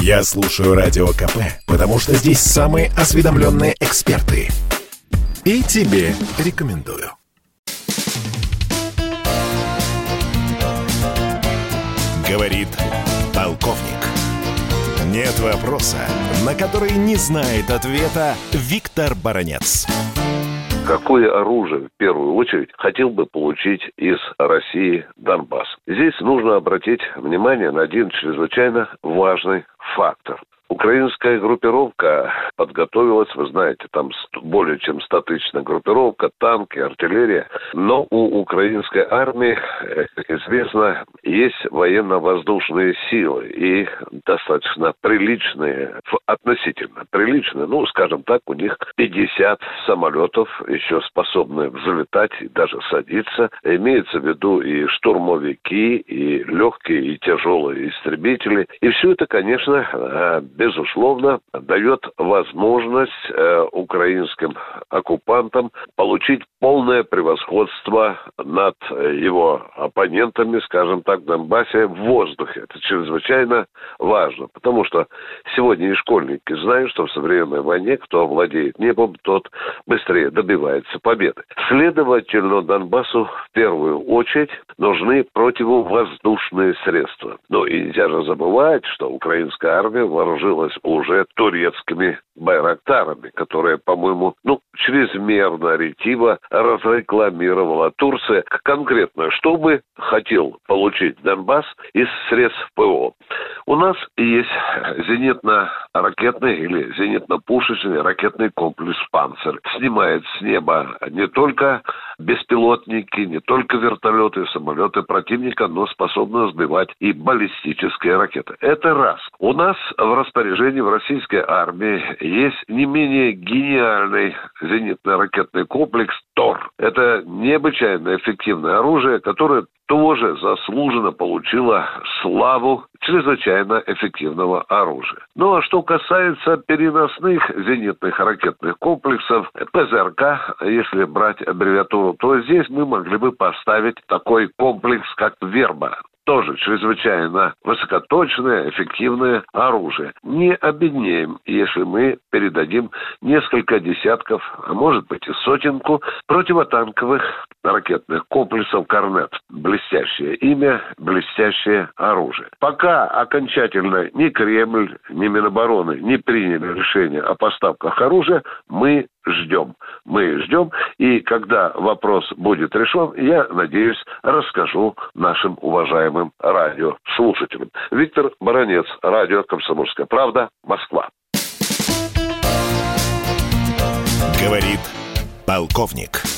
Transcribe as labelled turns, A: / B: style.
A: Я слушаю Радио КП, потому что здесь самые осведомленные эксперты. И тебе рекомендую. Говорит полковник. Нет вопроса, на который не знает ответа Виктор Баранец.
B: Какое оружие, в первую очередь, хотел бы получить из России Донбасс? Здесь нужно обратить внимание на один чрезвычайно важный фактор. Украинская группировка подготовилась, вы знаете, там более чем статичная группировка, танки, артиллерия. Но у украинской армии, как известно, есть военно-воздушные силы и достаточно приличные, относительно приличные, ну, скажем так, у них 50 самолетов еще способны взлетать и даже садиться. Имеется в виду и штурмовики, и легкие, и тяжелые истребители. И все это, конечно, э, безусловно, дает возможность э, украинским оккупантам получить полное превосходство над его оппонентами, скажем так, в Донбассе в воздухе. Это чрезвычайно важно, потому что сегодня и школьники знают, что в современной войне кто владеет небом, тот быстрее добивается победы. Следовательно, Донбассу в первую очередь нужны противовоздушные средства. Но и нельзя же забывать, что украинская армия вооружилась уже турецкими байрактарами, которые, по-моему, ну, чрезмерно ретиво разрекламировала Турция конкретно, что бы хотел получить Донбасс из средств ПО. У нас есть зенитно-ракетный или зенитно-пушечный ракетный комплекс «Панцирь». Снимает с неба не только беспилотники, не только вертолеты, самолеты противника, но способны сбивать и баллистические ракеты. Это раз. У нас в распоряжении в российской армии есть не менее гениальный зенитно-ракетный комплекс ТОР. Это необычайно эффективное оружие, которое тоже заслуженно получила славу чрезвычайно эффективного оружия. Ну а что касается переносных зенитных ракетных комплексов ПЗРК, если брать аббревиатуру, то здесь мы могли бы поставить такой комплекс, как «Верба» тоже чрезвычайно высокоточное, эффективное оружие. Не обеднеем, если мы передадим несколько десятков, а может быть и сотенку противотанковых ракетных комплексов «Корнет». Блестящее имя, блестящее оружие. Пока окончательно ни Кремль, ни Минобороны не приняли решение о поставках оружия, мы ждем. Мы ждем, и когда вопрос будет решен, я надеюсь, расскажу нашим уважаемым радиослушателям. Виктор Баранец, радио «Комсомольская правда», Москва.
A: Говорит полковник.